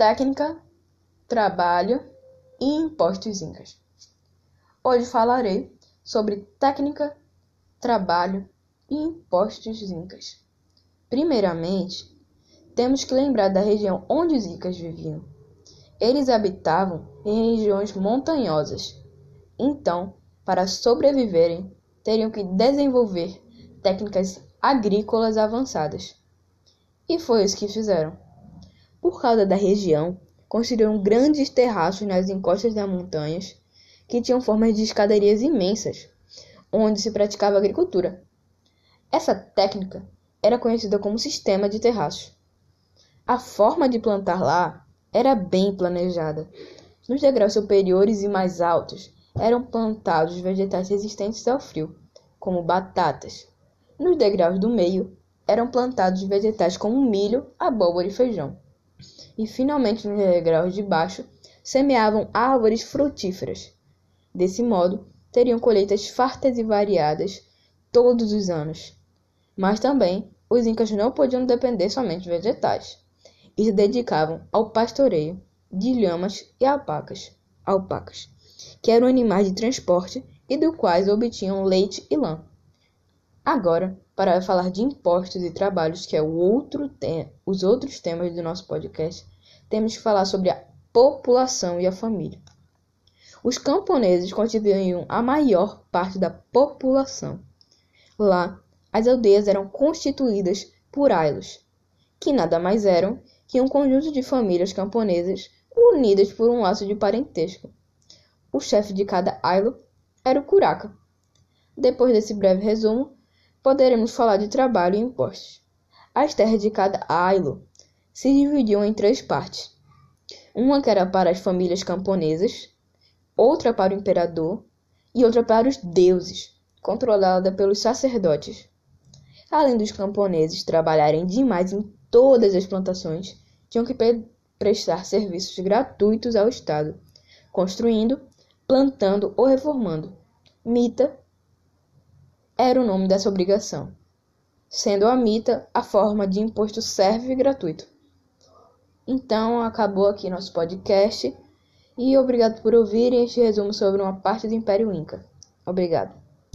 técnica, trabalho e impostos incas. Hoje falarei sobre técnica, trabalho e impostos incas. Primeiramente, temos que lembrar da região onde os incas viviam. Eles habitavam em regiões montanhosas. Então, para sobreviverem, teriam que desenvolver técnicas agrícolas avançadas. E foi isso que fizeram. Por causa da região, construíram grandes terraços nas encostas das montanhas, que tinham formas de escadarias imensas, onde se praticava agricultura. Essa técnica era conhecida como sistema de terraços. A forma de plantar lá era bem planejada. Nos degraus superiores e mais altos eram plantados vegetais resistentes ao frio, como batatas. Nos degraus do meio eram plantados vegetais como milho, abóbora e feijão. E finalmente nos degraus de baixo semeavam árvores frutíferas. Desse modo, teriam colheitas fartas e variadas todos os anos. Mas também os incas não podiam depender somente de vegetais e se dedicavam ao pastoreio de lhamas e alpacas, alpacas, que eram animais de transporte e do quais obtinham leite e lã. Agora, para falar de impostos e trabalhos, que é o outro os outros temas do nosso podcast, temos que falar sobre a população e a família. Os camponeses constituíam a maior parte da população. Lá, as aldeias eram constituídas por ailos, que nada mais eram que um conjunto de famílias camponesas unidas por um laço de parentesco. O chefe de cada ailo era o curaca. Depois desse breve resumo, poderemos falar de trabalho e impostos. As terras de cada ailo se dividiam em três partes. Uma que era para as famílias camponesas, outra para o imperador e outra para os deuses, controlada pelos sacerdotes. Além dos camponeses trabalharem demais em todas as plantações, tinham que prestar serviços gratuitos ao Estado, construindo, plantando ou reformando. Mita era o nome dessa obrigação, sendo a mita a forma de imposto servo e gratuito. Então, acabou aqui nosso podcast e obrigado por ouvirem este resumo sobre uma parte do Império Inca. Obrigado.